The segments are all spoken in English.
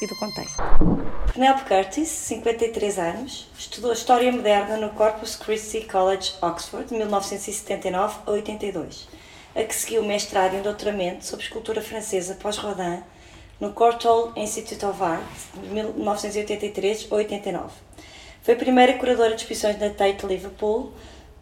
e do contexto. Penelope Curtis, 53 anos, estudou História Moderna no Corpus Christi College, Oxford, de 1979 a 82, a que seguiu mestrado e doutoramento sobre escultura francesa pós-Rodin no Courtauld Institute of Art, de 1983 a 89. Foi a primeira curadora de exposições na Tate Liverpool,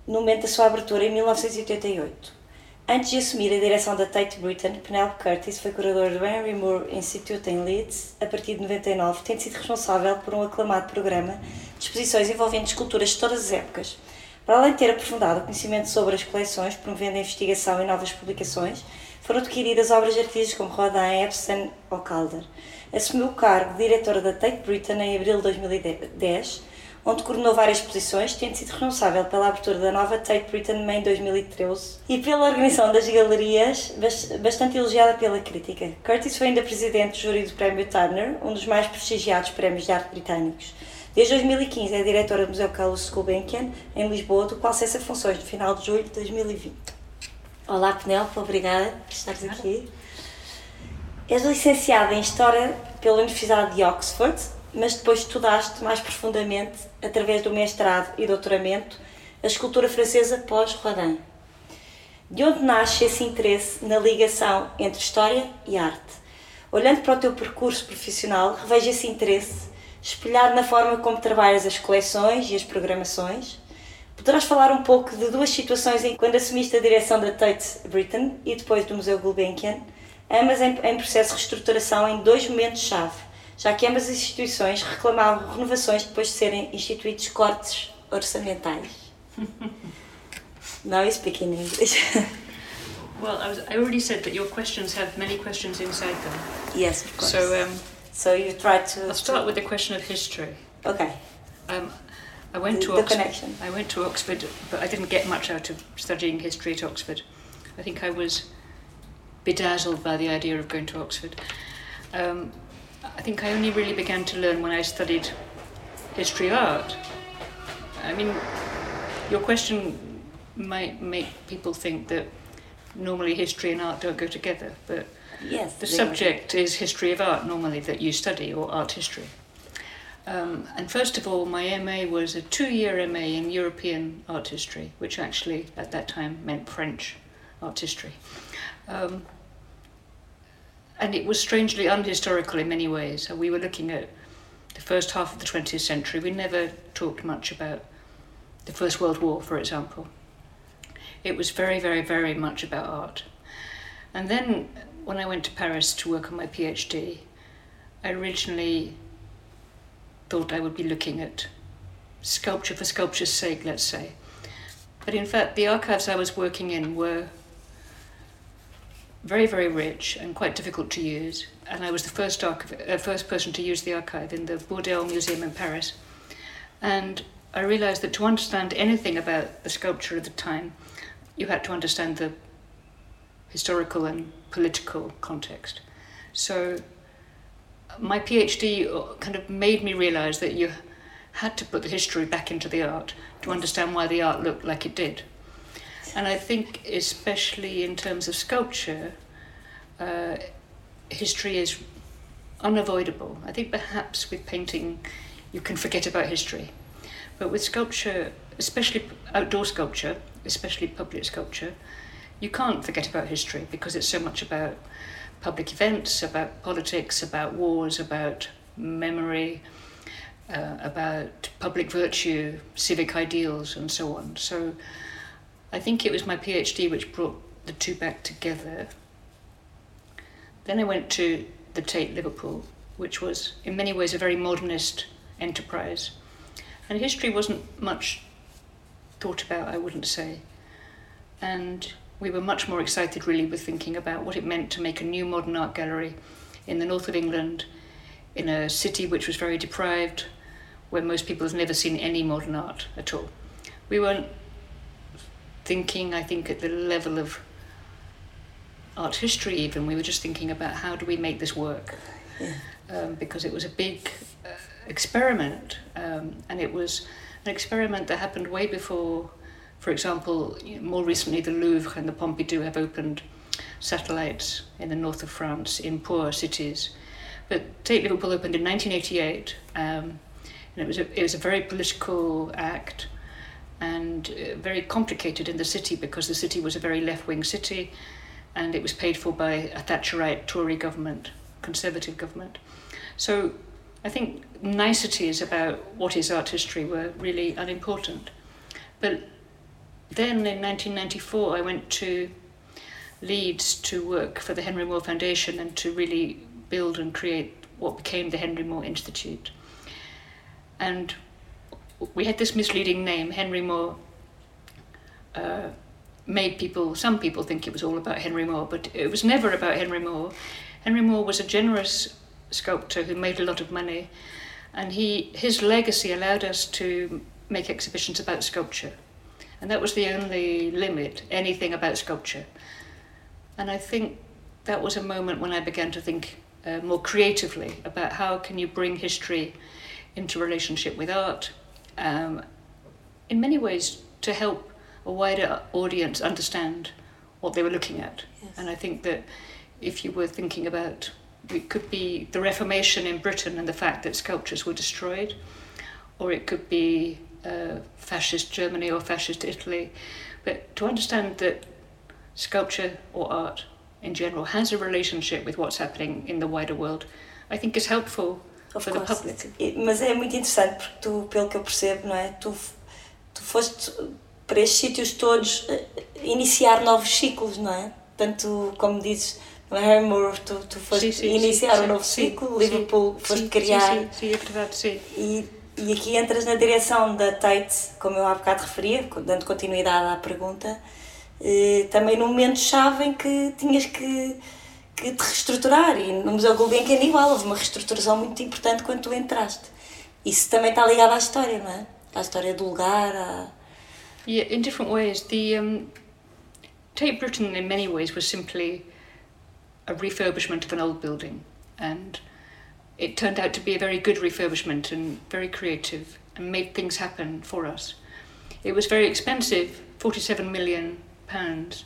no momento da sua abertura em 1988. Antes de assumir a direção da Tate Britain, Penelope Curtis foi curadora do Henry Moore Institute em Leeds a partir de 99, tendo sido responsável por um aclamado programa de exposições envolvendo esculturas de todas as épocas. Para além de ter aprofundado o conhecimento sobre as coleções, promovendo a investigação e novas publicações, foram adquiridas obras de artistas como Rodin, Epstein ou Calder. Assumiu o cargo de diretora da Tate Britain em abril de 2010 onde coordenou várias exposições, tendo sido responsável pela abertura da nova Tate Britain em 2013 e pela organização das galerias, bastante elogiada pela crítica. Curtis foi ainda presidente do júri do Prémio Turner, um dos mais prestigiados prémios de arte britânicos. Desde 2015 é diretora do Museu Carlos Gulbenkian, em Lisboa, do qual cessa funções no final de julho de 2020. Olá, Penelope, obrigada por estares aqui. És licenciada em História pela Universidade de Oxford, mas depois estudaste mais profundamente, através do mestrado e doutoramento, a escultura francesa pós-Rodin. De onde nasce esse interesse na ligação entre história e arte? Olhando para o teu percurso profissional, revejo esse interesse espelhado na forma como trabalhas as coleções e as programações. Poderás falar um pouco de duas situações em quando assumiste a direção da Tate Britain e depois do Museu Gulbenkian, ambas em, em processo de reestruturação em dois momentos-chave já que ambas as instituições reclamavam renovações depois de serem instituídos cortes orçamentais. Now you speak in English. well, I, was, I already said that your questions have many questions inside them. Yes, of course. So, um, so you try to. I'll start with the question of history. Okay. Um, I went the, to the Oxford. connection. I went to Oxford, but I didn't get much out of studying history at Oxford. I think I was bedazzled by the idea of going to Oxford. Um, I think I only really began to learn when I studied history of art. I mean, your question might make people think that normally history and art don't go together, but yes, the subject is history of art normally that you study, or art history. Um, and first of all, my MA was a two year MA in European art history, which actually at that time meant French art history. Um, and it was strangely unhistorical in many ways. So We were looking at the first half of the 20th century. We never talked much about the First World War, for example. It was very, very, very much about art. And then when I went to Paris to work on my PhD, I originally thought I would be looking at sculpture for sculpture's sake, let's say. But in fact, the archives I was working in were very, very rich and quite difficult to use. And I was the first, archiv- uh, first person to use the archive in the Bourdelle Museum in Paris. And I realized that to understand anything about the sculpture of the time, you had to understand the historical and political context. So my PhD uh, kind of made me realize that you had to put the history back into the art to understand why the art looked like it did. And I think, especially in terms of sculpture, uh, history is unavoidable. I think perhaps with painting, you can forget about history. But with sculpture, especially outdoor sculpture, especially public sculpture, you can't forget about history because it's so much about public events, about politics, about wars, about memory, uh, about public virtue, civic ideals, and so on. So I think it was my PhD which brought the two back together. Then I went to the Tate Liverpool, which was in many ways a very modernist enterprise. And history wasn't much thought about, I wouldn't say. And we were much more excited really with thinking about what it meant to make a new modern art gallery in the north of England, in a city which was very deprived, where most people have never seen any modern art at all. We weren't thinking, I think, at the level of art history even. We were just thinking about how do we make this work. Yeah. Um, because it was a big uh, experiment um, and it was an experiment that happened way before, for example, you know, more recently the Louvre and the Pompidou have opened satellites in the north of France in poor cities. But Tate Liverpool opened in 1988 um, and it was, a, it was a very political act and uh, very complicated in the city because the city was a very left-wing city and it was paid for by a Thatcherite Tory government, conservative government. So I think niceties about what is art history were really unimportant. But then in 1994, I went to Leeds to work for the Henry Moore Foundation and to really build and create what became the Henry Moore Institute. And we had this misleading name, Henry Moore. Uh, made people, some people think it was all about Henry Moore, but it was never about Henry Moore. Henry Moore was a generous sculptor who made a lot of money, and he his legacy allowed us to make exhibitions about sculpture, and that was the only limit, anything about sculpture. And I think that was a moment when I began to think uh, more creatively about how can you bring history into relationship with art, um, in many ways to help a wider audience understand what they were looking at. Yes. And I think that if you were thinking about it could be the Reformation in Britain and the fact that sculptures were destroyed, or it could be uh, fascist Germany or fascist Italy. But to understand that sculpture or art in general has a relationship with what's happening in the wider world, I think is helpful Of course. Mas é muito interessante porque tu, pelo que eu percebo, não é? Tu, tu foste para estes sítios todos eh, iniciar novos ciclos, não é? Tanto, como dizes, no Harry Moore, tu, tu foste Sim, sim, iniciar sim, um novo ciclo, Liverpool foste criar. Sim, sim, sim, é verdade, sim. E, e aqui entras na direção da Tate, como eu há bocado referia, dando continuidade à pergunta, eh, também num momento-chave em que tinhas que, que te reestruturar. E no Museu Gulbenkian igual, houve uma reestruturação muito importante quando tu entraste. Isso também está ligado à história, não é? À história do lugar, à... Yeah, in different ways. The um, Tate Britain, in many ways, was simply a refurbishment of an old building, and it turned out to be a very good refurbishment and very creative, and made things happen for us. It was very expensive, forty-seven million pounds,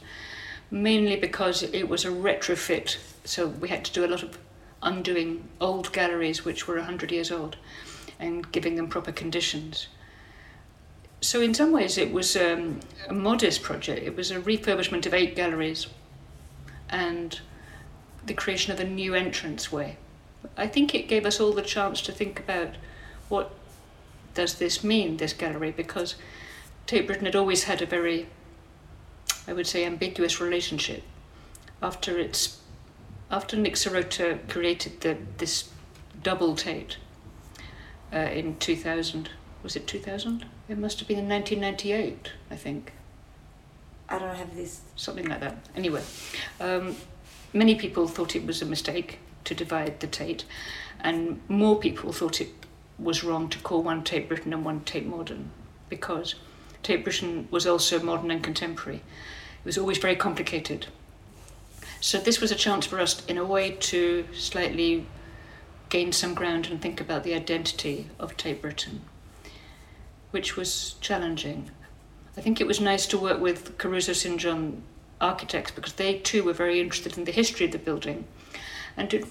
mainly because it was a retrofit. So we had to do a lot of undoing old galleries which were hundred years old, and giving them proper conditions. So in some ways, it was um, a modest project. It was a refurbishment of eight galleries, and the creation of a new entranceway. I think it gave us all the chance to think about what does this mean, this gallery, because Tate Britain had always had a very, I would say, ambiguous relationship. After its, after Nick Serota created the this double Tate uh, in 2000, was it 2000? It must have been in 1998, I think I don't have this. something like that. Anyway, um, many people thought it was a mistake to divide the Tate, and more people thought it was wrong to call one Tate Britain and one Tate Modern, because Tate Britain was also modern and contemporary. It was always very complicated. So this was a chance for us, in a way, to slightly gain some ground and think about the identity of Tate Britain, which was challenging. I think it was nice to work with Caruso St. John architects because they too were very interested in the history of the building and to,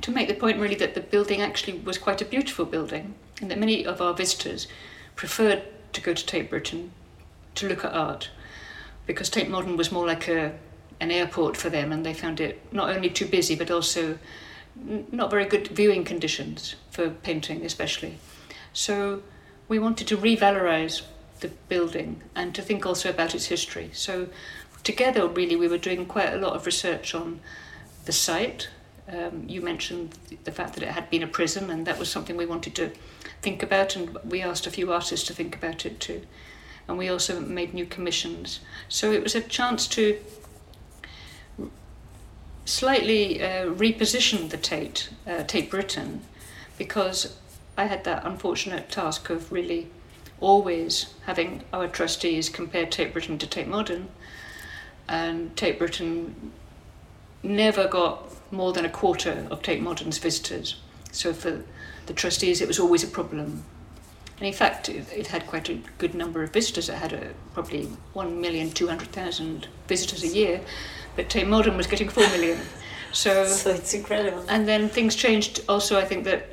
to make the point really that the building actually was quite a beautiful building and that many of our visitors preferred to go to Tate Britain to look at art because Tate Modern was more like a, an airport for them and they found it not only too busy but also not very good viewing conditions for painting especially. So we wanted to revalorize the building and to think also about its history. So together, really, we were doing quite a lot of research on the site. Um, you mentioned the fact that it had been a prison, and that was something we wanted to think about, and we asked a few artists to think about it too. And we also made new commissions. So it was a chance to slightly uh, reposition the Tate, uh, Tate Britain, because I had that unfortunate task of really always having our trustees compare Tate Britain to Tate Modern, and Tate Britain never got more than a quarter of Tate Modern's visitors. So for the trustees, it was always a problem. And in fact, it, it had quite a good number of visitors. It had a, probably 1,200,000 visitors a year, but Tate Modern was getting 4 million. So, so it's incredible. And then things changed. Also, I think that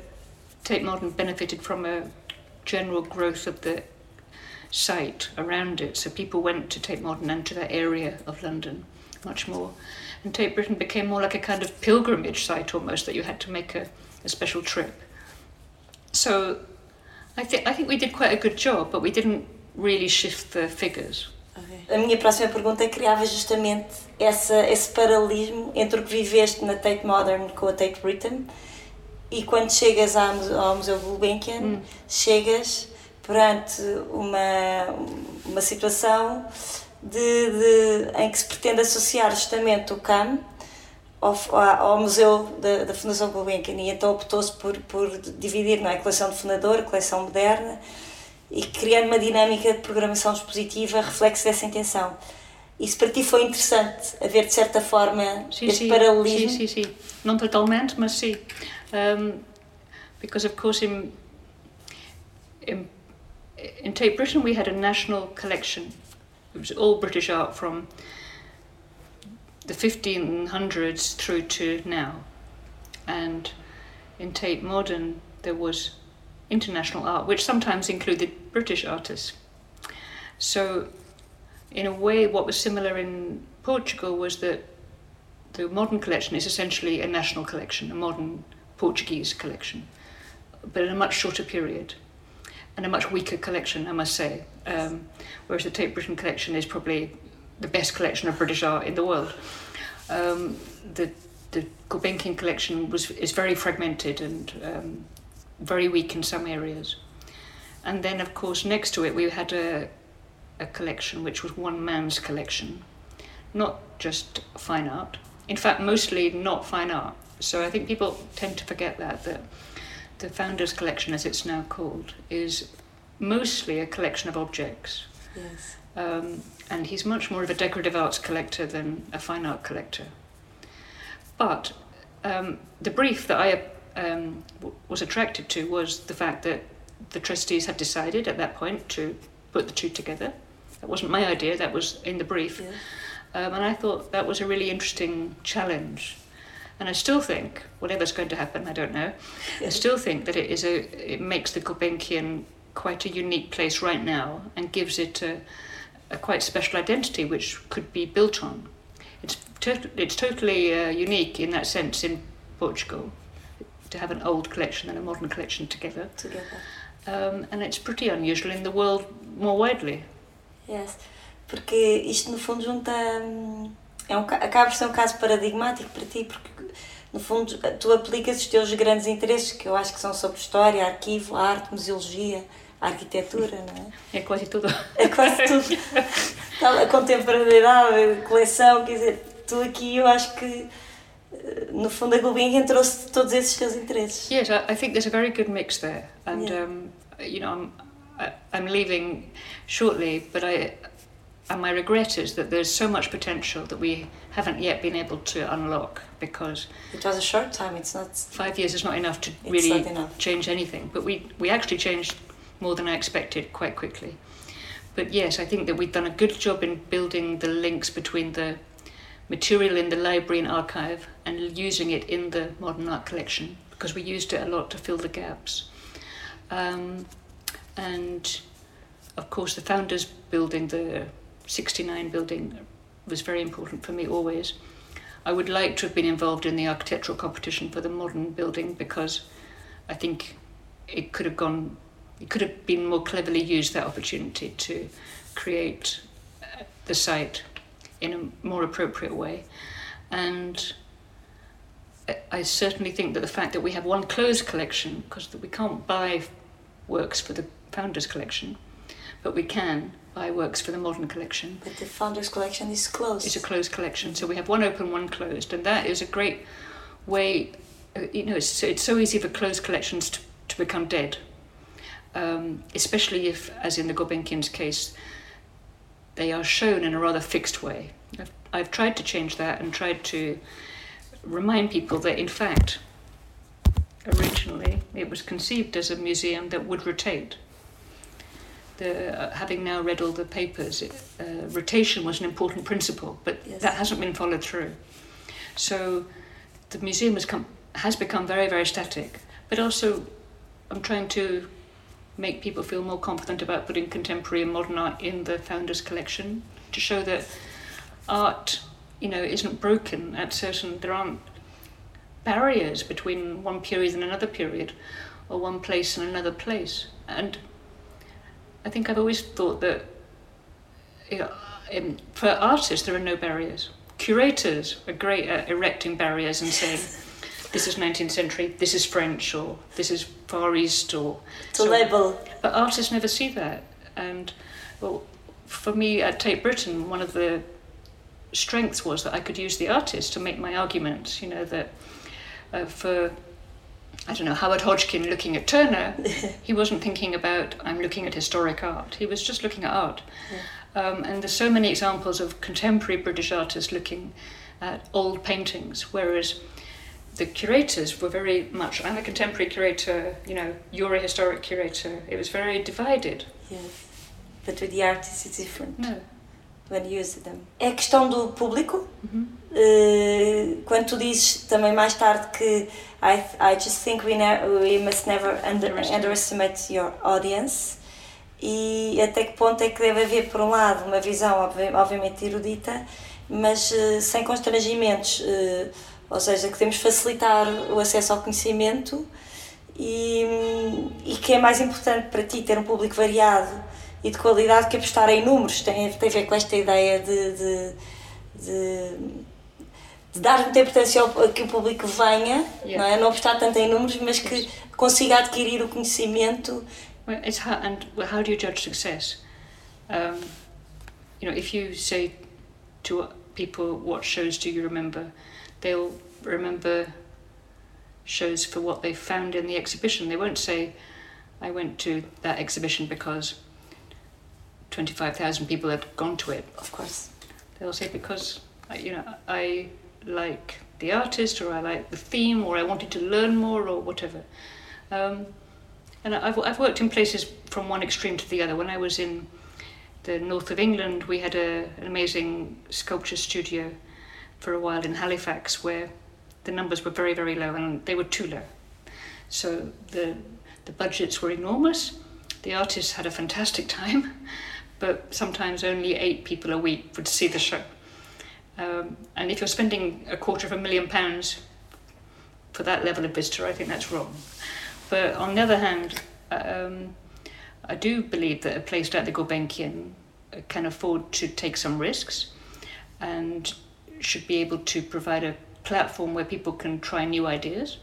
Tate Modern benefited from a general growth of the site around it. So people went to Tate Modern and to that area of London much more. And Tate Britain became more like a kind of pilgrimage site almost that you had to make a, a special trip. So I, I think we did quite a good job, but we didn't really shift the figures. Okay. A minha próxima pergunta é criava justamente essa, esse paralelismo entre o que viveste na Tate Modern com a Tate Britain e quando chegas ao Museu Gulbenkian, hum. chegas perante uma, uma situação de, de, em que se pretende associar justamente o CAM ao, ao Museu da, da Fundação Gulbenkian e então optou-se por, por dividir não é? coleção de fundador, a coleção moderna e criando uma dinâmica de programação expositiva reflexo dessa intenção. Isso para ti foi interessante, haver de certa forma sim, este sim, paralelismo? Sim, sim, sim. Não totalmente, mas sim. Um, because of course in, in, in Tate Britain we had a national collection. It was all British art from the 1500s through to now. And in Tate Modern, there was international art, which sometimes included British artists. So, in a way, what was similar in Portugal was that the modern collection is essentially a national collection, a modern Portuguese collection, but in a much shorter period and a much weaker collection, I must say. Um, whereas the Tate Britain collection is probably the best collection of British art in the world. Um, the the Gulbenkian collection was is very fragmented and um, very weak in some areas. And then, of course, next to it, we had a, a collection which was one man's collection, not just fine art. In fact, mostly not fine art. So I think people tend to forget that that the founder's collection, as it's now called, is mostly a collection of objects. Yes. Um, and he's much more of a decorative arts collector than a fine art collector. But um, the brief that I um, w- was attracted to was the fact that the trustees had decided at that point to put the two together. That wasn't my idea, that was in the brief. Yeah. Um, and I thought that was a really interesting challenge. And I still think, whatever's going to happen, I don't know, I still think that it is a it makes the Gulbenkian quite a unique place right now and gives it a, a quite special identity which could be built on. It's, to- it's totally uh, unique in that sense in Portugal to have an old collection and a modern collection together. Together. Um, and it's pretty unusual in the world more widely. Yes, porque isto no fundo junta. É um, acaba por ser um caso paradigmático para ti, porque no fundo tu aplicas os teus grandes interesses, que eu acho que são sobre história, arquivo, arte, museologia, arquitetura, não é? É quase tudo. É quase tudo. a contemporaneidade, coleção, quer dizer, tu aqui eu acho que no fundo a Gulbenkian trouxe todos esses teus interesses. Yes, I, I think there's a very good mix there, and yeah. um, you know I'm I, I'm leaving shortly, but I and my regret is that there's so much potential that we haven't yet been able to unlock because it was a short time. It's not five years is not enough to really enough. change anything. But we we actually changed more than I expected quite quickly. But yes, I think that we've done a good job in building the links between the material in the library and archive and using it in the modern art collection because we used it a lot to fill the gaps. Um, and of course, the founders building, the 69 building, was very important for me always. I would like to have been involved in the architectural competition for the modern building because I think it could have gone, it could have been more cleverly used that opportunity to create uh, the site in a more appropriate way. And I certainly think that the fact that we have one closed collection, because we can't buy works for the Founders Collection, but we can buy works for the Modern Collection. But the Founders Collection is closed. It's a closed collection, so we have one open, one closed, and that is a great way. Uh, you know, it's, it's so easy for closed collections to, to become dead. Um, especially if, as in the Gulbenkian's case, they are shown in a rather fixed way. I've, I've tried to change that and tried to remind people that, in fact, originally it was conceived as a museum that would rotate. The, uh, having now read all the papers, it, uh, rotation was an important principle, but Yes. that hasn't been followed through. So the museum has, come, has become very, very static. But also, I'm trying to make people feel more confident about putting contemporary and modern art in the founders' collection to show that art, you know, isn't broken at certain. There aren't barriers between one period and another period, or one place and another place. And I think I've always thought that you know, um, for artists there are no barriers. Curators are great at erecting barriers and saying, "This is 19th century. This is French, or this is Far East, or." To so- label. but artists never see that. And well, for me at Tate Britain, one of the strengths was that I could use the artist to make my arguments. You know that uh, for I don't know Howard Hodgkin looking at Turner, he wasn't thinking about I'm looking at historic art. He was just looking at art. Um, and there's so many examples of contemporary British artists looking at old paintings, whereas the curators were very much I'm a contemporary curator, you know, you're a historic curator. It was very divided. Yes. But with the artists it's different No. when you use them. É questão do público. Mhm. Uh, quando tu dizes também mais tarde que I, I just think we, ne we must never under Underestimate. underestimate your audience e até que ponto é que deve haver por um lado uma visão obvi- obviamente erudita mas uh, sem constrangimentos uh, ou seja que temos facilitar o acesso ao conhecimento e, e que é mais importante para ti ter um público variado e de qualidade que apostar em números tem, tem a ver com esta ideia de, de, de, de dar muita importância ao a que o público venha, Yeah. não é? Não apostar tanto em números, mas que consiga adquirir o conhecimento. Well, it's how, and how do you judge success? Um, you know, if you say to people, "What shows do you remember?" They'll remember shows for what they found in the exhibition. They won't say, "I went to that exhibition because twenty-five thousand people had gone to it." Of course. They'll say because I- you know I like the artist or I like the theme or I wanted to learn more or whatever. Um, and I've, I've worked in places from one extreme to the other. When I was in the north of England, we had a, an amazing sculpture studio for a while in Halifax where the numbers were very, very low and they were too low. So the, the budgets were enormous. The artists had a fantastic time, but sometimes only eight people a week would see the show. Um, and if you're spending a quarter of a million pounds for that level of visitor, I think that's wrong. But on the other hand, um, I do believe that a place like the Gulbenkian can afford to take some risks and should be able to provide a platform where people can try new ideas.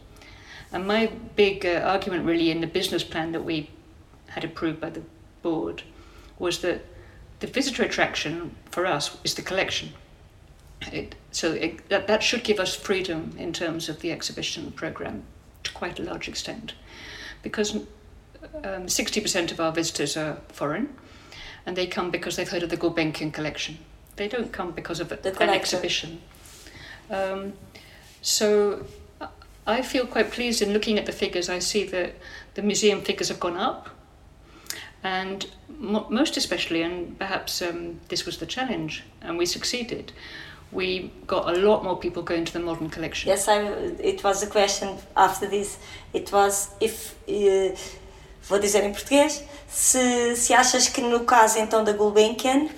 And my big uh, argument, really, in the business plan that we had approved by the board was that the visitor attraction for us is the collection. It, so it, that, that should give us freedom in terms of the exhibition program to quite a large extent. Because um, 60% of our visitors are foreign and they come because they've heard of the Gulbenkian collection. They don't come because of an exhibition. Um, so I- feel quite pleased in looking at the figures. I see that the museum figures have gone up, and mo- most especially, and perhaps um, this was the challenge, and we succeeded. We got a lot more people going to the modern collection. Yes, I, it was a question after this. It was if. eh, vou dizer em português. Se, se achas que no caso então da Gulbenkian.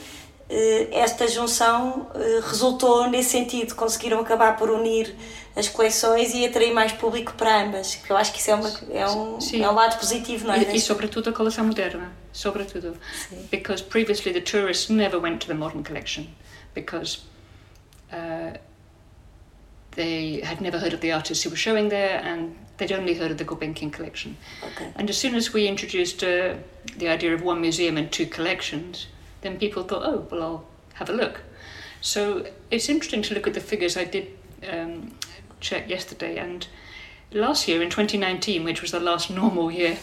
Eh, Esta junção eh, resultou nesse sentido, conseguiram acabar por unir as coleções e atrair mais público para ambas. que Eu acho que isso é, uma, é, um, Sim. é um lado positivo, não é? E, e sobretudo a coleção moderna, sobretudo. Sim. Because previously the tourists never went to the modern collection because uh, they had never heard of the artists who were showing there and they'd only heard of the Gulbenkian collection. Ok. And as soon as we introduced uh, the idea of one museum and two collections, then people thought, oh, well, I'll have a look. So it's interesting to look at the figures I did um, check yesterday, and last year in 2019, which was the last normal year,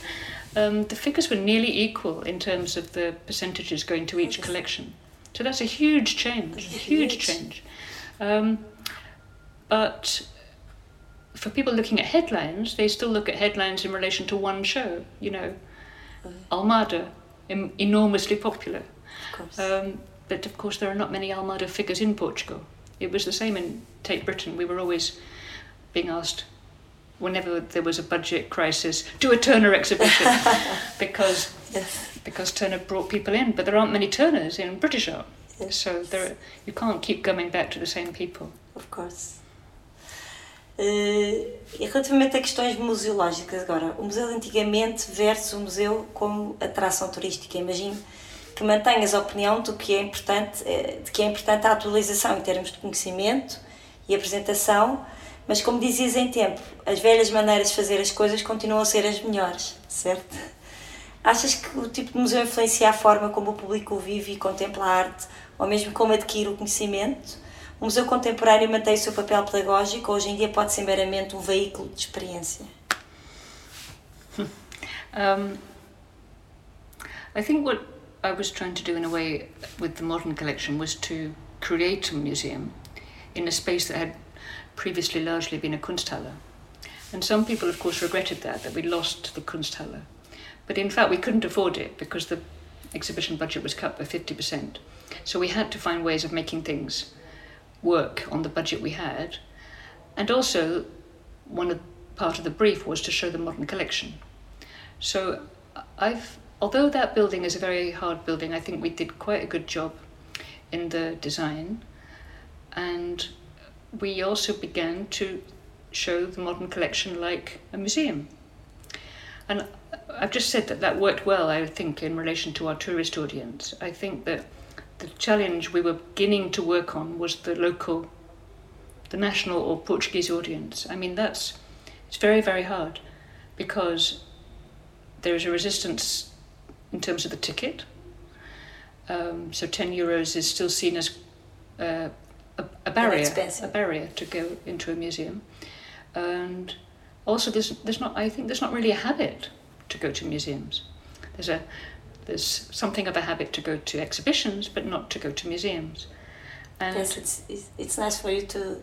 um, the figures were nearly equal in terms of the percentages going to each collection. So that's a huge change, a huge change. Um, but for people looking at headlines, they still look at headlines in relation to one show. You know, Almada, em- enormously popular. Of Um, but of course, there are not many Almada figures in Portugal. It was the same in Tate Britain. We were always being asked, whenever there was a budget crisis, do a Turner exhibition, because yes. because Turner brought people in. But there aren't many Turners in British art, Yes. so there you can't keep coming back to the same people. Of course. E relativamente a questões museológicas agora, o museu antigamente versus o museu como atração turística, imagino que mantenhas a opinião do que é importante, eh, de que é importante a atualização em termos de conhecimento e apresentação, mas como dizias em tempo, as velhas maneiras de fazer as coisas continuam a ser as melhores, certo? Achas que o tipo de museu influencia a forma como o público vive e contempla a arte, ou mesmo como adquire o conhecimento? O museu contemporâneo mantém o seu papel pedagógico ou hoje em dia pode ser meramente um veículo de experiência? Um, I think what I was trying to do in a way with the modern collection was to create a museum in a space that had previously largely been a Kunsthalle. And some people, of course, regretted that, that we lost the Kunsthalle. But in fact, we couldn't afford it because the exhibition budget was cut by 50%. So we had to find ways of making things work on the budget we had. And also, one of, part of the brief was to show the modern collection. So I've, although that building is a very hard building, I think we did quite a good job in the design. And we also began to show the modern collection like a museum. And I've just said that that worked well, I think, in relation to our tourist audience. I think that the challenge we were beginning to work on was the local, the national or Portuguese audience. I mean, that's, it's very, very hard because there is a resistance in terms of the ticket. Um, so 10 euros is still seen as uh, a, a barrier, a barrier to go into a museum. And also, there's, there's not, I think there's not really a habit to go to museums. There's a, there's something of a habit to go to exhibitions, but not to go to museums. And Yes, it's, it's, it's nice for you to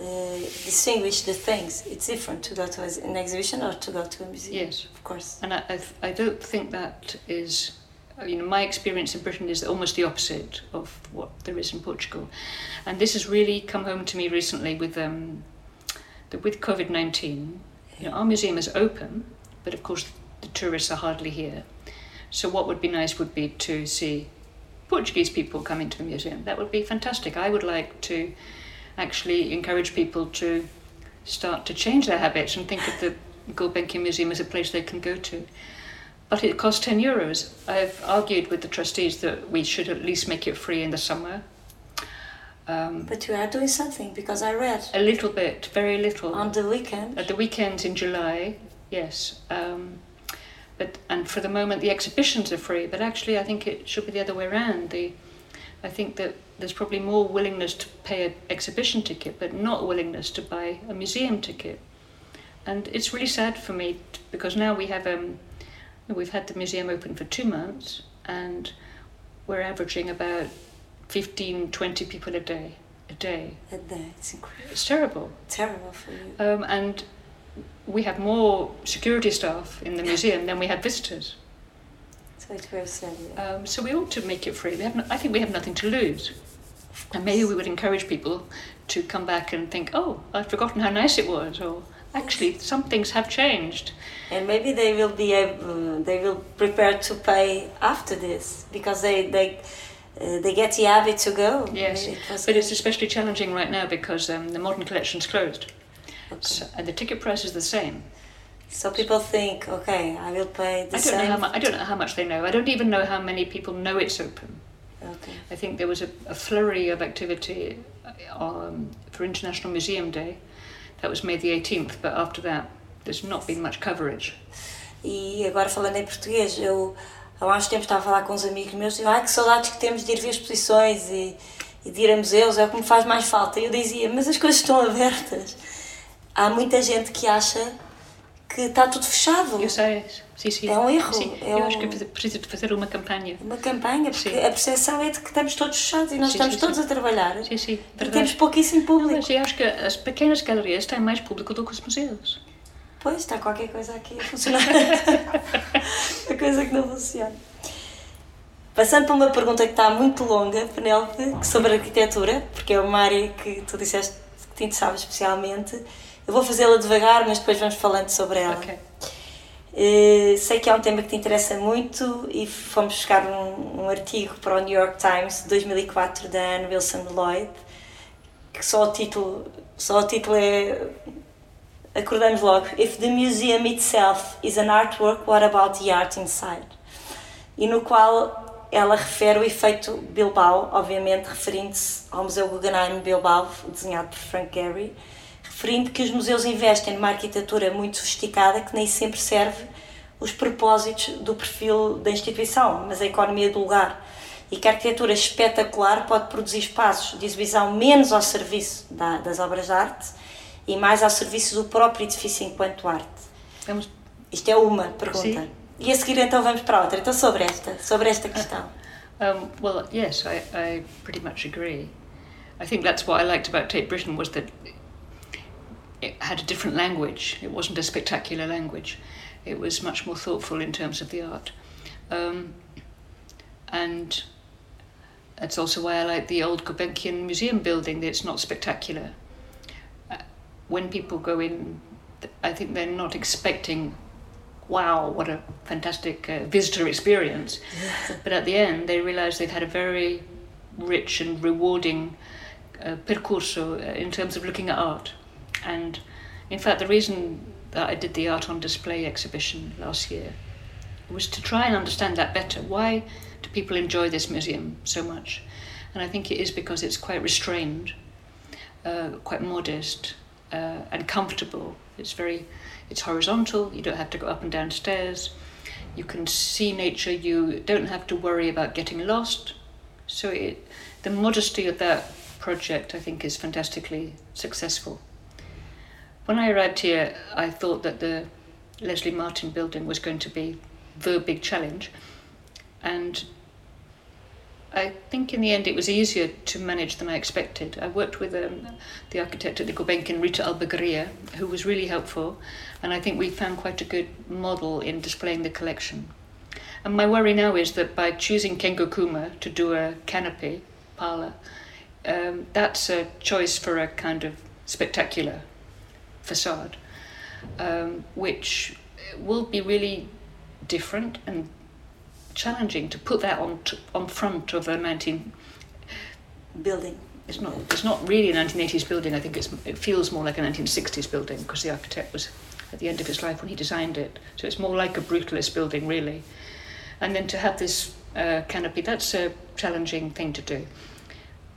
uh, distinguish the things. It's different to go to an exhibition or to go to a museum. yes, Of course. And I, I, I don't think that is, you know, my experience in Britain is almost the opposite of what there is in Portugal. And this has really come home to me recently with, um, the, with COVID 19. You know, our museum is open, but of course the tourists are hardly here. So, what would be nice would be to see Portuguese people come into the museum. That would be fantastic. I would like to actually encourage people to start to change their habits and think of the Gulbenkian Museum as a place they can go to. But it costs 10 euros. I've argued with the trustees that we should at least make it free in the summer. Um, But you are doing something because I read a little bit, very little. on the weekend. At the weekends in July, yes. Um, but and for the moment, the exhibitions are free. But actually, I think it should be the other way around. The, I think that there's probably more willingness to pay an exhibition ticket, but not willingness to buy a museum ticket. And it's really sad for me because now we have um, we've had the museum open for two months, and we're averaging about 15, 20 people a day. A day. At the, it's incredible. It's terrible. terrible for you. Um, and we have more security staff in the museum than we have visitors. So it's very sad. Yeah. Um, so we ought to make it free. We have no, I think we have nothing to lose. And maybe we would encourage people to come back and think, oh, I've forgotten how nice it was, or actually, some things have changed. And maybe they will be able, they will prepare to pay after this because they they uh, they get the habit to go. Yes, It but it's especially challenging right now because um, the modern collection's closed. okay. So, and the ticket price is the same. So people think, okay, I will pay the I don't same. know how much. I don't know how much they know. I don't even know how many people know it's open. Okay. I think there was a, a flurry of activity um, for International Museum Day. That was May the 18th, but after that, there's not been much coverage. E agora falando em português, eu há uns tempos estava a falar com uns amigos meus e ai que saudades que temos de ir ver exposições e, e de ir a museus, é o que me faz mais falta. E eu dizia, mas as coisas estão abertas. há muita gente que acha que está tudo fechado. Eu sei, sim, sim. É um erro. Sim, É eu um- acho que precisa de fazer uma campanha. Uma campanha, porque Sim. a percepção é de que estamos todos fechados e nós Sim, estamos todos a trabalhar. Sim, sim, E verdade. temos pouquíssimo público. Mas eu acho que as pequenas galerias têm mais público do que os museus. Pois, está qualquer coisa aqui a funcionar. a coisa que não funciona. Passando para uma pergunta que está muito longa, Penélope, sobre arquitetura, porque é uma área que tu disseste que te interessava especialmente. Eu vou fazê-la devagar, mas depois vamos falando sobre ela. Ok. Eh, sei que é um tema que te interessa muito e fomos buscar um, um artigo para o New York Times de 2004 da Anne Wilson Lloyd, que só o título, só o título é acordamos logo If the museum itself is an artwork, what about the art inside? E no qual ela refere o efeito Bilbao, obviamente referindo-se ao Museu Guggenheim Bilbao, desenhado por Frank Gehry, referindo que os museus investem numa arquitetura muito sofisticada que nem sempre serve os propósitos do perfil da instituição, mas a economia do lugar. E que a arquitetura espetacular pode produzir espaços de exibição menos ao serviço da- das obras de arte e mais ao serviço do próprio edifício enquanto arte. Vamos. Isto é uma pergunta. Sim. E a seguir então vamos para outra. Então sobre esta, sobre esta questão. Um, well, yes, I, I pretty much agree. I think that's what I liked about Tate Britain was that it had a different language. It wasn't a spectacular language. It was much more thoughtful in terms of the art. Um, and that's also why I like the old Gulbenkian Museum building. that It's not spectacular. Uh, when people go in, I think they're not expecting, wow, what a fantastic uh, visitor experience. but at the end, they realize they've had a very rich and rewarding uh, percurso uh, in terms of looking at art. And in fact, the reason that I did the art on display exhibition last year was to try and understand that better. Why do people enjoy this museum so much? And I think it is because it's quite restrained, uh, quite modest, uh, and comfortable. It's very, it's horizontal. You don't have to go up and down stairs. You can see nature. You don't have to worry about getting lost. So it, the modesty of that project, I think, is fantastically successful. When I arrived here, I thought that the Leslie Martin building was going to be the big challenge, and I think in the end it was easier to manage than I expected. I worked with um, the architect at the Gulbenkian, Rita Albergaria, who was really helpful, and I think we found quite a good model in displaying the collection. And my worry now is that by choosing Kengo Kuma to do a canopy parlour, um, that's a choice for a kind of spectacular facade, um, which will be really different and challenging to put that on t- on front of a 19. Building. It's not. It's not really a 1980s building. I think it's. It feels more like a 1960s building because the architect was at the end of his life when he designed it. So it's more like a brutalist building, really. And then to have this uh, canopy, that's a challenging thing to do.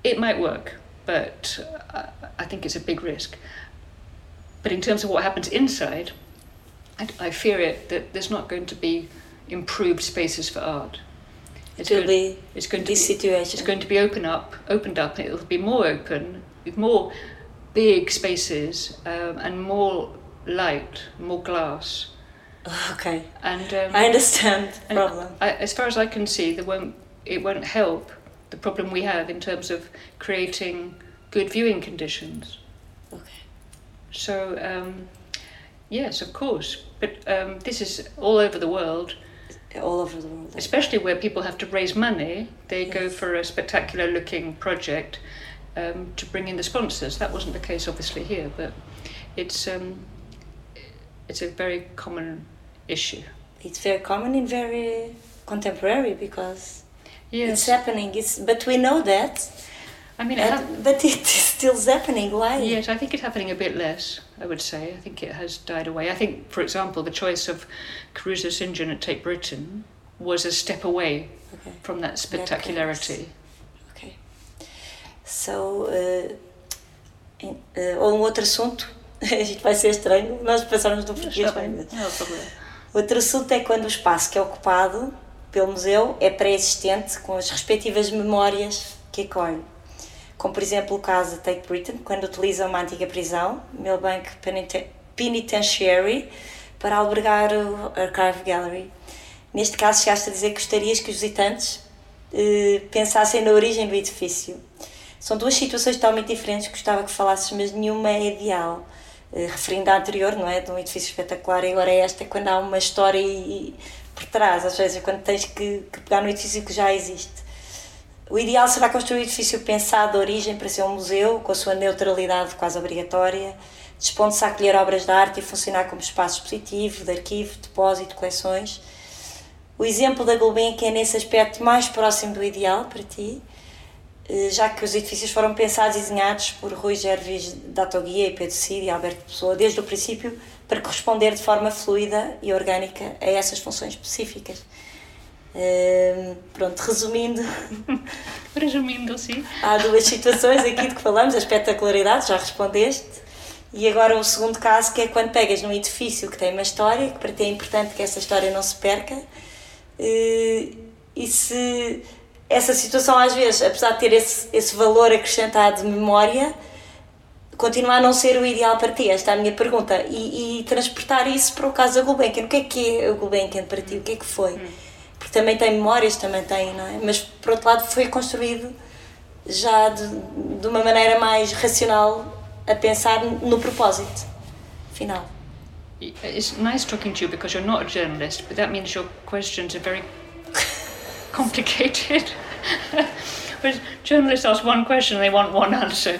It might work, but uh, I think it's a big risk. But in terms of what happens inside, I, I fear it that there's not going to be improved spaces for art. It will going- be it's going to this be, situation. it's going to be open up, opened up. It'll be more open with more big spaces um, and more light, more glass. Okay. And um, I understand the problem. I, as far as I can see, there won't it won't help the problem we have in terms of creating good viewing conditions. So um, yes, of course, but um, this is all over the world. All over the world. especially where people have to raise money, they go for a spectacular looking project um, to bring in the sponsors. That wasn't the case, obviously, here, but it's um, it's a very common issue. It's very common and very contemporary because Yes, it's happening. It's but we know that. I mean, But, hap- but it is still happening. Why? yes, I think it's happening a bit less. I would say. I think it has died away. I think, for example, the choice of Caruso St. John at Tate Britain was a step away Okay. from that spectacularity. Ok. So, uh, uh, ou um outro assunto, isto vai ser estranho, nós pensamos no português. Outro assunto é quando o espaço que é ocupado pelo museu é pré-existente com as respectivas memórias que acolhe. Como por exemplo o caso de Tate Britain, quando utiliza uma antiga prisão, Millbank Penitentiary, para albergar o Archive Gallery. Neste caso, chegaste a dizer que gostarias que os visitantes eh, pensassem na origem do edifício. São duas situações totalmente diferentes que gostava que falasses, mas nenhuma é ideal. Eh, referindo à anterior, não é? De um edifício espetacular, e agora esta, quando há uma história e, por trás, às vezes, quando tens que, que pegar no edifício que já existe. O ideal será construir um edifício pensado de origem para ser um museu, com a sua neutralidade quase obrigatória, dispondo-se a acolher obras de arte e funcionar como espaço expositivo, de arquivo, depósito, coleções. O exemplo da Gulbenkian é nesse aspecto mais próximo do ideal para ti, eh, já que os edifícios foram pensados e desenhados por Rui Gervis da Toguia e Pedro Cid e Alberto Pessoa desde o princípio para corresponder de forma fluida e orgânica a essas funções específicas. Uh, pronto, resumindo. resumindo, sim. Há duas situações aqui de que falamos: a espetacularidade, já respondeste, e agora o segundo caso, que é quando pegas num edifício que tem uma história, que para ti é importante que essa história não se perca, uh, e se essa situação, às vezes, apesar de ter esse, esse valor acrescentado de memória, continua a não ser o ideal para ti? Esta é a minha pergunta. E, e transportar isso para o caso da Gulbenkian. O que é que é o Gulbenkian para ti? O que é que foi? Hum. Porque também tem memórias, também tem, não é? Mas, por outro lado, foi construído já de, de uma maneira mais racional a pensar no propósito final. It's nice talking to you because you're not a journalist, but that means your questions are very complicated. but journalists ask one question, they want one answer.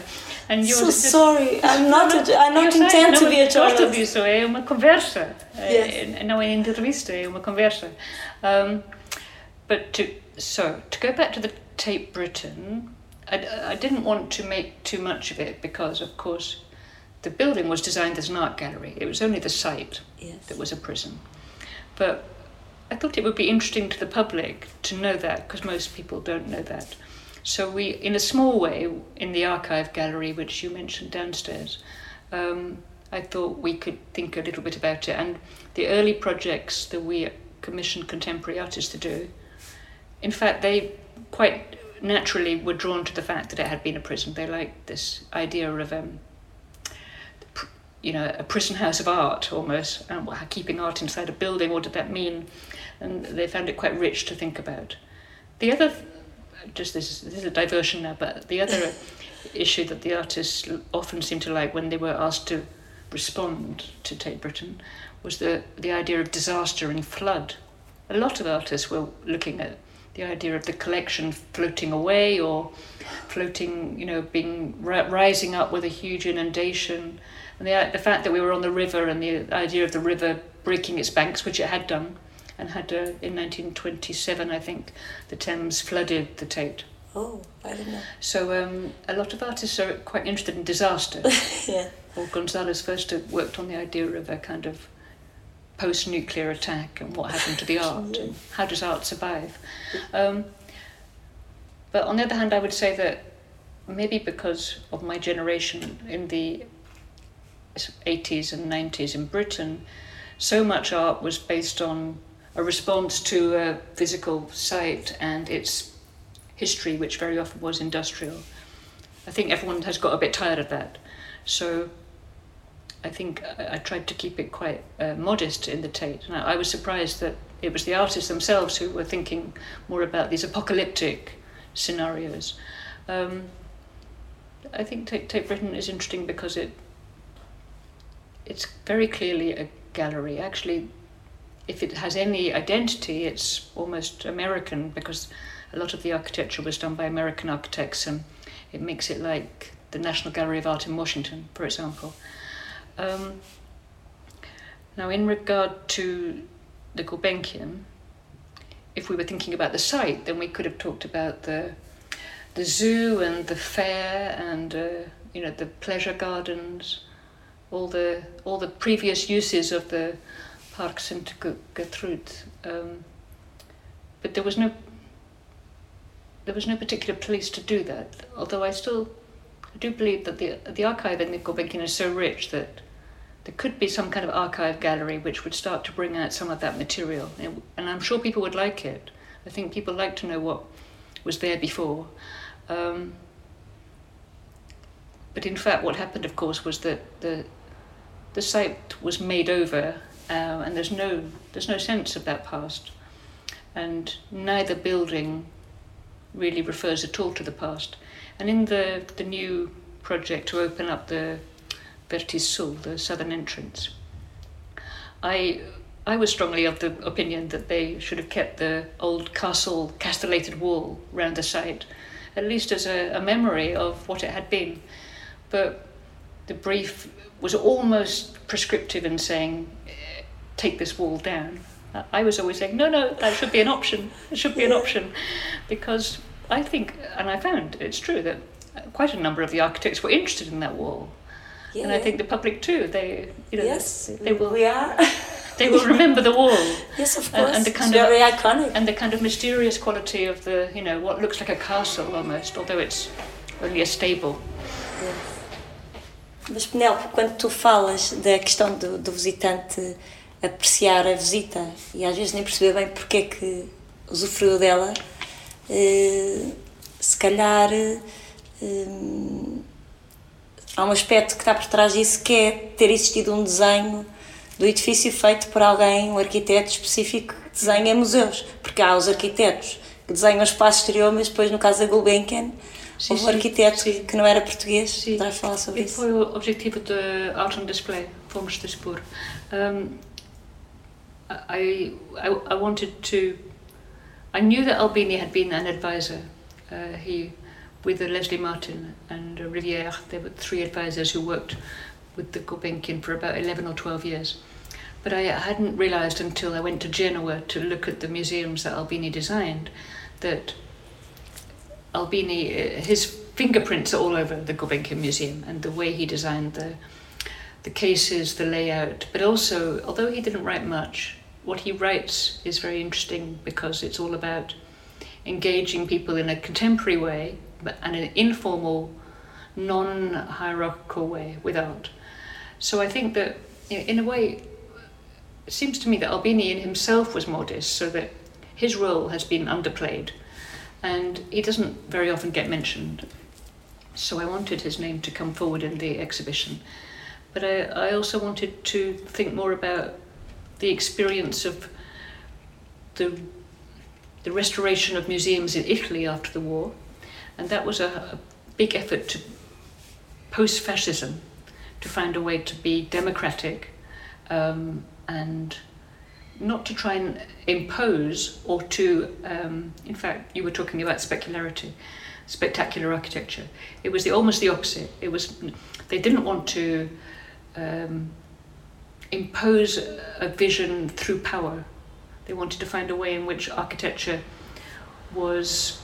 And you're so just, sorry, I'm not. A, I don't intend to be a journalist. Gosto disso, é uma conversa. Yes. É, não é entrevista, é uma conversa. Um, but to so to go back to the Tate Britain, I, I didn't want to make too much of it because, of course, the building was designed as an art gallery. It was only the site yes. that was a prison. But I thought it would be interesting to the public to know that because most people don't know that. So we, in a small way, in the archive gallery, which you mentioned downstairs, um, I thought we could think a little bit about it. And the early projects that we commissioned contemporary artists to do, in fact, they quite naturally were drawn to the fact that it had been a prison. They liked this idea of um, you know, a prison house of art almost, and keeping art inside a building, what did that mean? And they found it quite rich to think about. The other, just this, this is a diversion now, but the other issue that the artists often seem to like when they were asked to respond to Tate Britain was the, the idea of disaster and flood. A lot of artists were looking at the idea of the collection floating away or floating, you know, being rising up with a huge inundation and the, the fact that we were on the river and the idea of the river breaking its banks, which it had done, and had uh, in 1927, I think, the Thames flooded the Tate. Oh, I didn't know. So um, a lot of artists are quite interested in disaster. yeah. Or Gonzalez first worked on the idea of a kind of post-nuclear attack and what happened to the art and how does art survive. Um, but on the other hand, I would say that maybe because of my generation in the 80s and 90s in Britain, so much art was based on a response to a physical site and its history, which very often was industrial. I think everyone has got a bit tired of that. So I think I, tried to keep it quite uh, modest in the Tate. I, I, was surprised that it was the artists themselves who were thinking more about these apocalyptic scenarios. Um, I think Tate, Tate Britain is interesting because it it's very clearly a gallery. Actually, if it has any identity, it's almost American because a lot of the architecture was done by American architects, and it makes it like the National Gallery of Art in Washington, for example. Um, now, in regard to the Gulbenkian, if we were thinking about the site, then we could have talked about the the zoo and the fair and uh, you know the pleasure gardens all the all the previous uses of the Park St. Gertrude, um, but there was no there was no particular place to do that. Although I still do believe that the the archive in the Gulbenkian is so rich that there could be some kind of archive gallery which would start to bring out some of that material, and I'm sure people would like it. I think people like to know what was there before. Um, but in fact, what happened, of course, was that the the site was made over, uh, and there's no there's no sense of that past, and neither building really refers at all to the past. And in the the new project to open up the Vertis Sul, the southern entrance, I I was strongly of the opinion that they should have kept the old castle castellated wall round the site, at least as a, a memory of what it had been. But the brief was almost prescriptive in saying, eh, take this wall down. I was always saying, no, no, that should be an option. It should be an option. Because I think, and I found it's true that quite a number of the architects were interested in that wall. Yeah. And I think the public too. They, you know, yes, they will. We are. they will remember the wall. Yes, of course. And, and the kind it's of very iconic. And the kind of mysterious quality of the, you know, what looks like a castle almost, although it's only a stable. Yes. Mas Penelope, quando tu falas da questão do, do visitante apreciar a visita e às vezes nem perceber bem porque é que usufruiu dela, eh, se calhar eh, há um aspecto que está por trás disso que é ter existido um desenho do edifício feito por alguém, um arquiteto específico que desenha museus, porque há os arquitetos que desenham o espaço exterior, mas depois no caso da Gulbenkian sim, houve um arquiteto sim. que não era português, sim. falar sobre e isso. foi o objetivo de Art on Display, fomos dispor. Um, I, I, I wanted to, I knew that Albini had been an advisor. Uh, he with Leslie Martin and Riviere. There were three advisors who worked with the Gulbenkian for about 11 or 12 years. But I hadn't realised until I went to Genoa to look at the museums that Albini designed that Albini, uh, his fingerprints are all over the Gulbenkian Museum and the way he designed the, the cases, the layout, but also, although he didn't write much, what he writes is very interesting because it's all about engaging people in a contemporary way but in an informal, non-hierarchical way with art. So I think that in a way, it seems to me that Albini in himself was modest, so that his role has been underplayed, and he doesn't very often get mentioned. So I wanted his name to come forward in the exhibition, but I, I also wanted to think more about the experience of the the restoration of museums in Italy after the war, and that was a, a big effort to post fascism to find a way to be democratic um, and not to try and impose or to, um, in fact, you were talking about specularity, spectacular architecture. It was the, almost the opposite. It was they didn't want to um, impose a vision through power. They wanted to find a way in which architecture was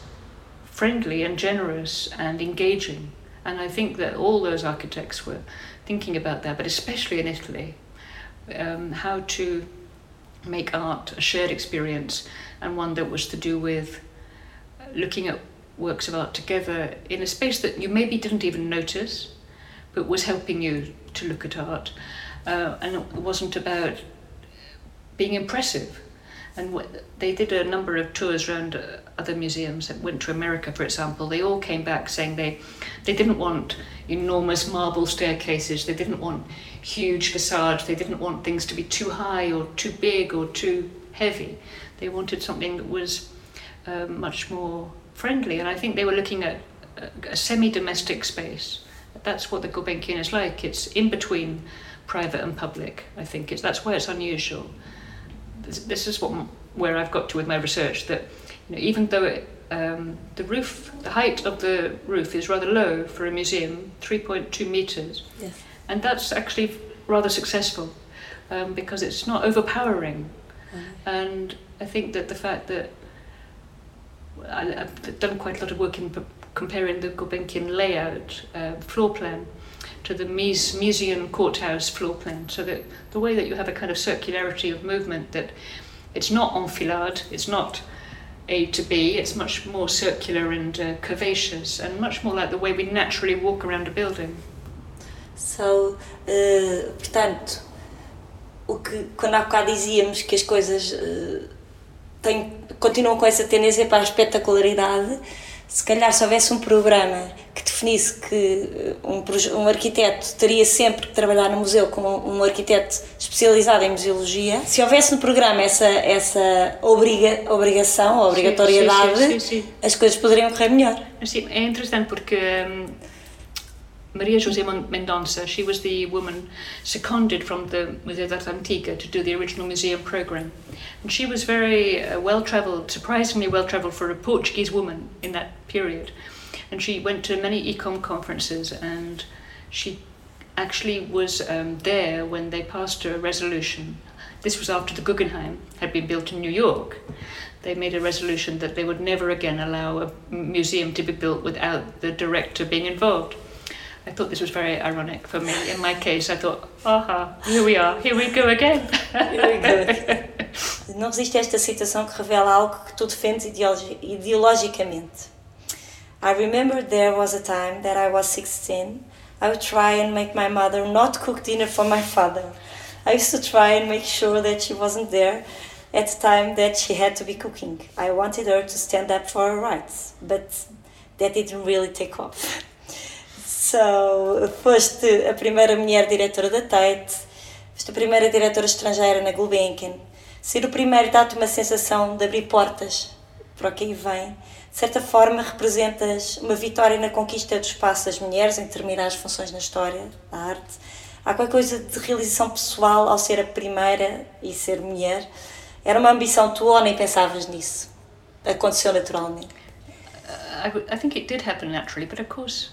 friendly and generous and engaging. And I think that all those architects were thinking about that, but especially in Italy, um, how to make art a shared experience and one that was to do with looking at works of art together in a space that you maybe didn't even notice, but was helping you to look at art. Uh, and it wasn't about being impressive and they did a number of tours around uh, other museums that went to America, for example. They all came back saying they, they didn't want enormous marble staircases, they didn't want huge facades, they didn't want things to be too high or too big or too heavy. They wanted something that was um, much more friendly, and I think they were looking at a, a semi domestic space. That's what the Gulbenkian is like. It's in between private and public, I think. It's, that's why it's unusual this, this is what where I've got to with my research that you know, even though it, um, the roof, the height of the roof is rather low for a museum, 3.2 meters, yes. and that's actually rather successful um, because it's not overpowering. And I think that the fact that I, have done quite a lot of work in comparing the Gulbenkian layout, uh, floor plan, to the museum courthouse floor plan, so that the way that you have a kind of circularity of movement, that it's not enfilade, it's not A to B, it's much more circular and uh, curvaceous, and much more like the way we naturally walk around a building. So, uh, portanto, o que quando há bocado dizíamos que as coisas uh, têm, continuam com essa tendência para a espetacularidade, se calhar se houvesse um programa que definisse que um, um arquiteto teria sempre que trabalhar no museu como um arquiteto especializado em museologia, se houvesse no programa essa, essa obriga, obrigação, obrigatoriedade, sim, sim, sim, as coisas poderiam correr melhor. Sim, é interessante porque um, Maria José Mendonça, she was the woman seconded from the Museu da Antiga to do the original museum program. And she was very uh, well travelled, surprisingly well travelled for a Portuguese woman in that period. And she went to many ICOM conferences and she actually was um, there when they passed a resolution. This was after the Guggenheim had been built in New York. They made a resolution that they would never again allow a museum to be built without the director being involved. I thought this was very ironic for me. In my case, I thought, aha, here we are, here we go again. here we go. Não resiste a esta citação que revela algo que tu defendes ideologicamente. I remember there was a time that I was 16. I would try and make my mother not cook dinner for my father. I used to try and make sure that she wasn't there at the time that she had to be cooking. I wanted her to stand up for her rights, but that didn't really take off. So, foste a primeira mulher diretora da Tate, foste a primeira diretora estrangeira na Gulbenkian. Ser o primeiro dá-te uma sensação de abrir portas para o que aí vem. De certa forma, representas uma vitória na conquista do espaço das mulheres em determinadas funções na história da arte. Há qualquer coisa de realização pessoal ao ser a primeira e ser mulher. Era uma ambição tua ou nem pensavas nisso? Aconteceu naturalmente? Uh, I, I think it did happen naturally, but of course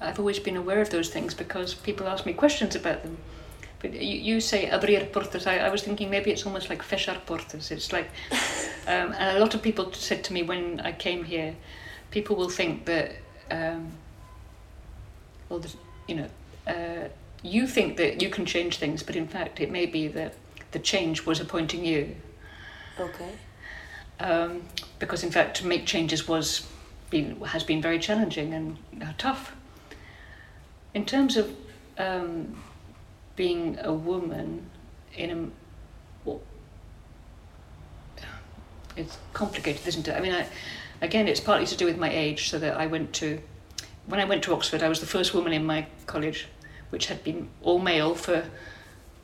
I've always been aware of those things because people ask me questions about them. But you, you say abrir portas. I, I was thinking maybe it's almost like fechar portas. It's like, um, and a lot of people said to me when I came here, people will think that, um, well, you know, uh, you think that you can change things, but in fact, it may be that the change was appointing you. Okay. Um, because in fact, to make changes was been has been very challenging and uh, tough. In terms of um, being a woman in a well, it's complicated, isn't it? I mean, I, again, it's partly to do with my age, so that I went to when I went to Oxford, I was the first woman in my college, which had been all male for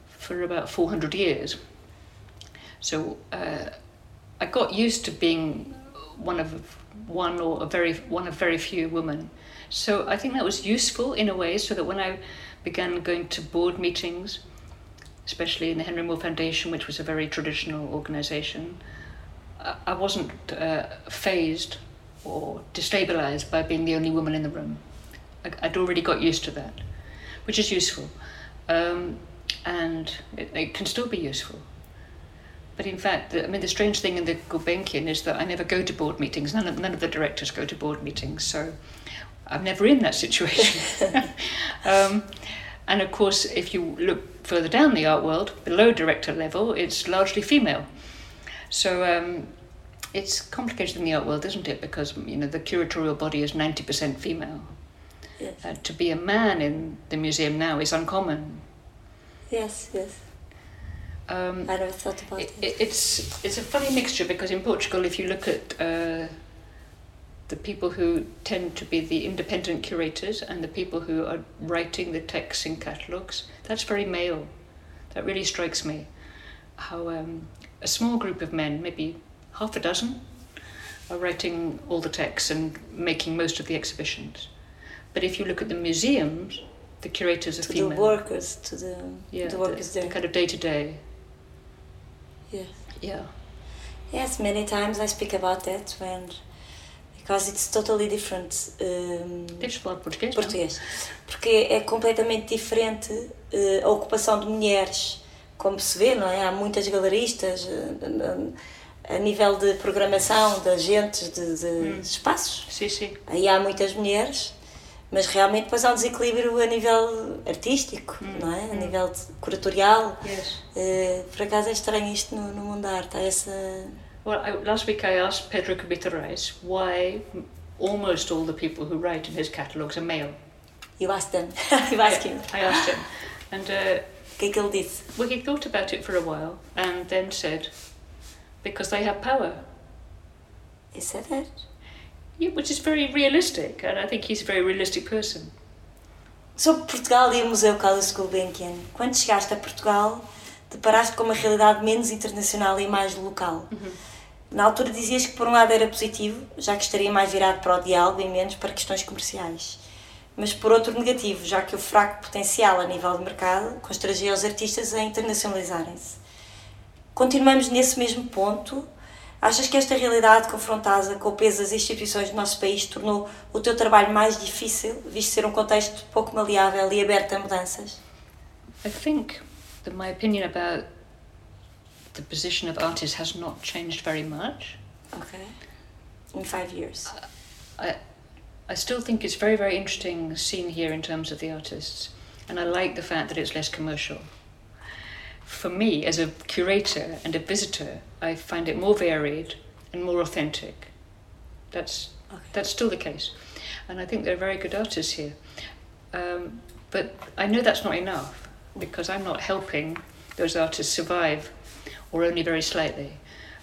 for about 400 years. So uh, I got used to being one of one or a very one of very few women so I think that was useful in a way, so that when I began going to board meetings, especially in the Henry Moore Foundation, which was a very traditional organisation, I wasn't uh, phased or destabilised by being the only woman in the room. I'd already got used to that, which is useful. Um, and it, it, can still be useful. But in fact, the, I mean, the strange thing in the Gulbenkian is that I never go to board meetings. None of, none of the directors go to board meetings. So I'm never in that situation. um, and of course, if you look further down the art world, below director level, it's largely female. So um, it's complicated in the art world, isn't it? Because you know the curatorial body is ninety percent female. Yes. Uh, to be a man in the museum now is uncommon. Yes, yes. Um, I never thought about it, it. It's it's a funny mixture because in Portugal, if you look at uh, the people who tend to be the independent curators and the people who are writing the texts in catalogues, that's very male. That really strikes me. How um, a small group of men, maybe half a dozen, are writing all the texts and making most of the exhibitions. But if you look at the museums, the curators are to female. the workers, to the, yeah, the workers the, there. The kind of day to day. Yes. Yeah. Yes, many times I speak about that when because it's totally different. Um, Tens falar português? Português. Porque é completamente diferente uh, a ocupação de mulheres, como se vê, não é? Há muitas galeristas uh, a nível de programação, de agentes, de, de hum. espaços. Sim, sim. Aí há muitas mulheres, mas realmente depois há um desequilíbrio a nível artístico, hum. não é? A hum. nível curatorial. Yes. Uh, por acaso é estranho isto no, no mundo da arte, há essa Well, I, last week I asked Pedro Cabita Reis why almost all the people who write in his catalogues are male. You asked them. you asked him. I asked him. And uh, this. Well, he thought about it for a while and then said, because they have power. Said that? Yeah, which is very realistic, and I think he's a very realistic person. Sobre Portugal e o Museu Carlos Gulbenkian, quando chegaste a Portugal, deparaste com uma realidade menos internacional e mais local. Uhum. Na altura dizias que por um lado era positivo, já que estaria mais virado para o diálogo e menos para questões comerciais. Mas por outro negativo, já que o fraco potencial a nível de mercado constrangia os artistas a internacionalizarem-se. Continuamos nesse mesmo ponto Achas que esta realidade confrontada com o peso das instituições do nosso país tornou o teu trabalho mais difícil, visto ser um contexto pouco maleável e aberto a mudanças? I think that my opinion about the position of artists has not changed very much. Okay. In five years. I, I still think it's very, very interesting scene here in terms of the artists, and I like the fact that it's less commercial. For me, as a curator and a visitor, I find it more varied and more authentic. That's okay. that's still the case, and I think there are very good artists here. Um, but I know that's not enough because I'm not helping those artists survive, or only very slightly.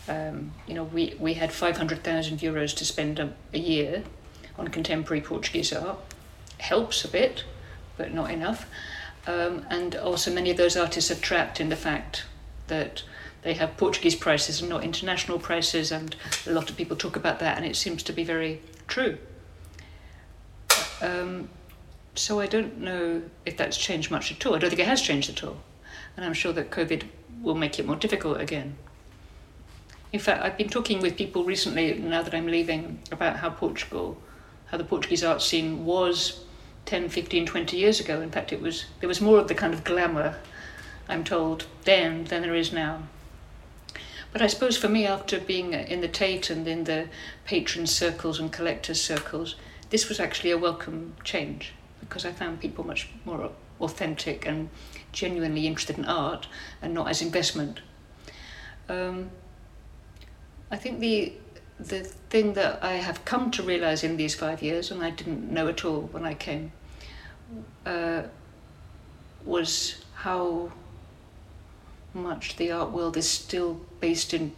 Um, you know, we, we had 500,000 euros to spend a, a year on contemporary Portuguese art. Helps a bit, but not enough. Um, and also, many of those artists are trapped in the fact that they have Portuguese prices and not international prices, and a lot of people talk about that, and it seems to be very true. Um, so I don't know if that's changed much at all. I don't think it has changed at all, and I'm sure that COVID will make it more difficult again. In fact, I've been talking with people recently, now that I'm leaving, about how Portugal, how the Portuguese art scene was 10, 15, 20 years ago. In fact, it was there was more of the kind of glamour, I'm told, then than there is now. But I suppose for me, after being in the Tate and in the patron circles and collectors circles, this was actually a welcome change because I found people much more authentic and genuinely interested in art and not as investment. Um, I think the the thing that I have come to realize in these five years, and I didn't know at all when I came, uh, was how much the art world is still based in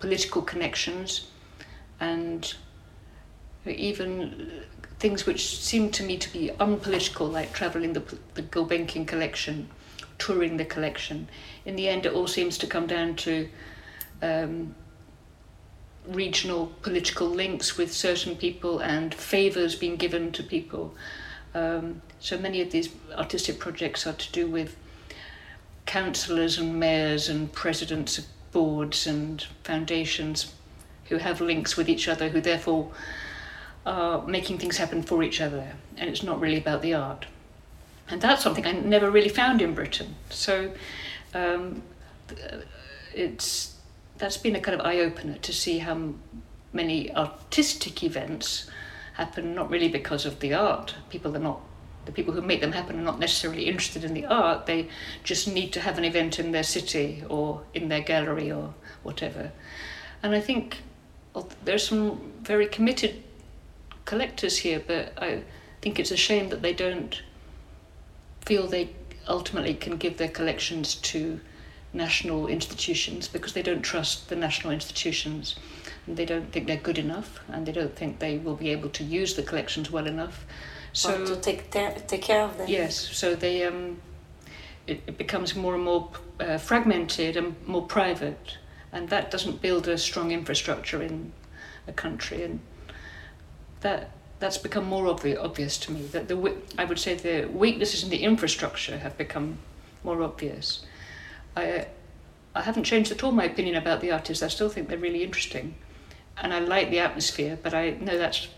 political connections and even things which seem to me to be unpolitical, like traveling the, the Gulbenkian collection, touring the collection. In the end, it all seems to come down to um, regional political links with certain people and favours being given to people. Um, so many of these artistic projects are to do with councillors and mayors and presidents of boards and foundations who have links with each other, who therefore are making things happen for each other. And it's not really about the art. And that's something I never really found in Britain. So um, it's that's been a kind of eye opener to see how many artistic events happen not really because of the art. People are not the people who make them happen are not necessarily interested in the art. They just need to have an event in their city or in their gallery or whatever. And I think there's some very committed collectors here, but I think it's a shame that they don't feel they ultimately can give their collections to national institutions because they don't trust the national institutions and they don't think they're good enough and they don't think they will be able to use the collections well enough. So or to take take care of them. Yes, so they um, it, it becomes more and more uh, fragmented and more private, and that doesn't build a strong infrastructure in a country, and that that's become more obvious, obvious to me. That the I would say the weaknesses in the infrastructure have become more obvious. I, I haven't changed at all my opinion about the artists. I still think they're really interesting, and I like the atmosphere. But I know that's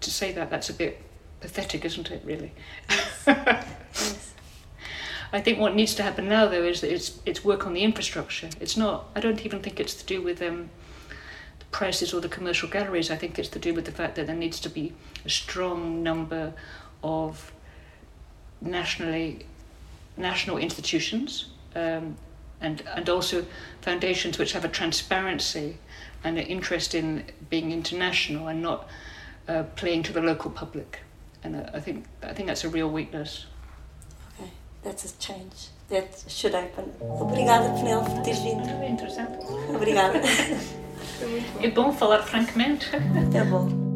to say that that's a bit pathetic, isn't it? Really. Yes. yes. I think what needs to happen now, though, is that it's it's work on the infrastructure. It's not. I don't even think it's to do with um, the prices or the commercial galleries. I think it's to do with the fact that there needs to be a strong number of nationally national institutions um, and, and also foundations which have a transparency and an interest in being international and not uh, playing to the local public. And uh, I think I think that's a real weakness. Okay, that's a change. That should happen. Obrigada, Penelope, por teres vindo. É interessante. Obrigada. É bom falar francamente. É bom.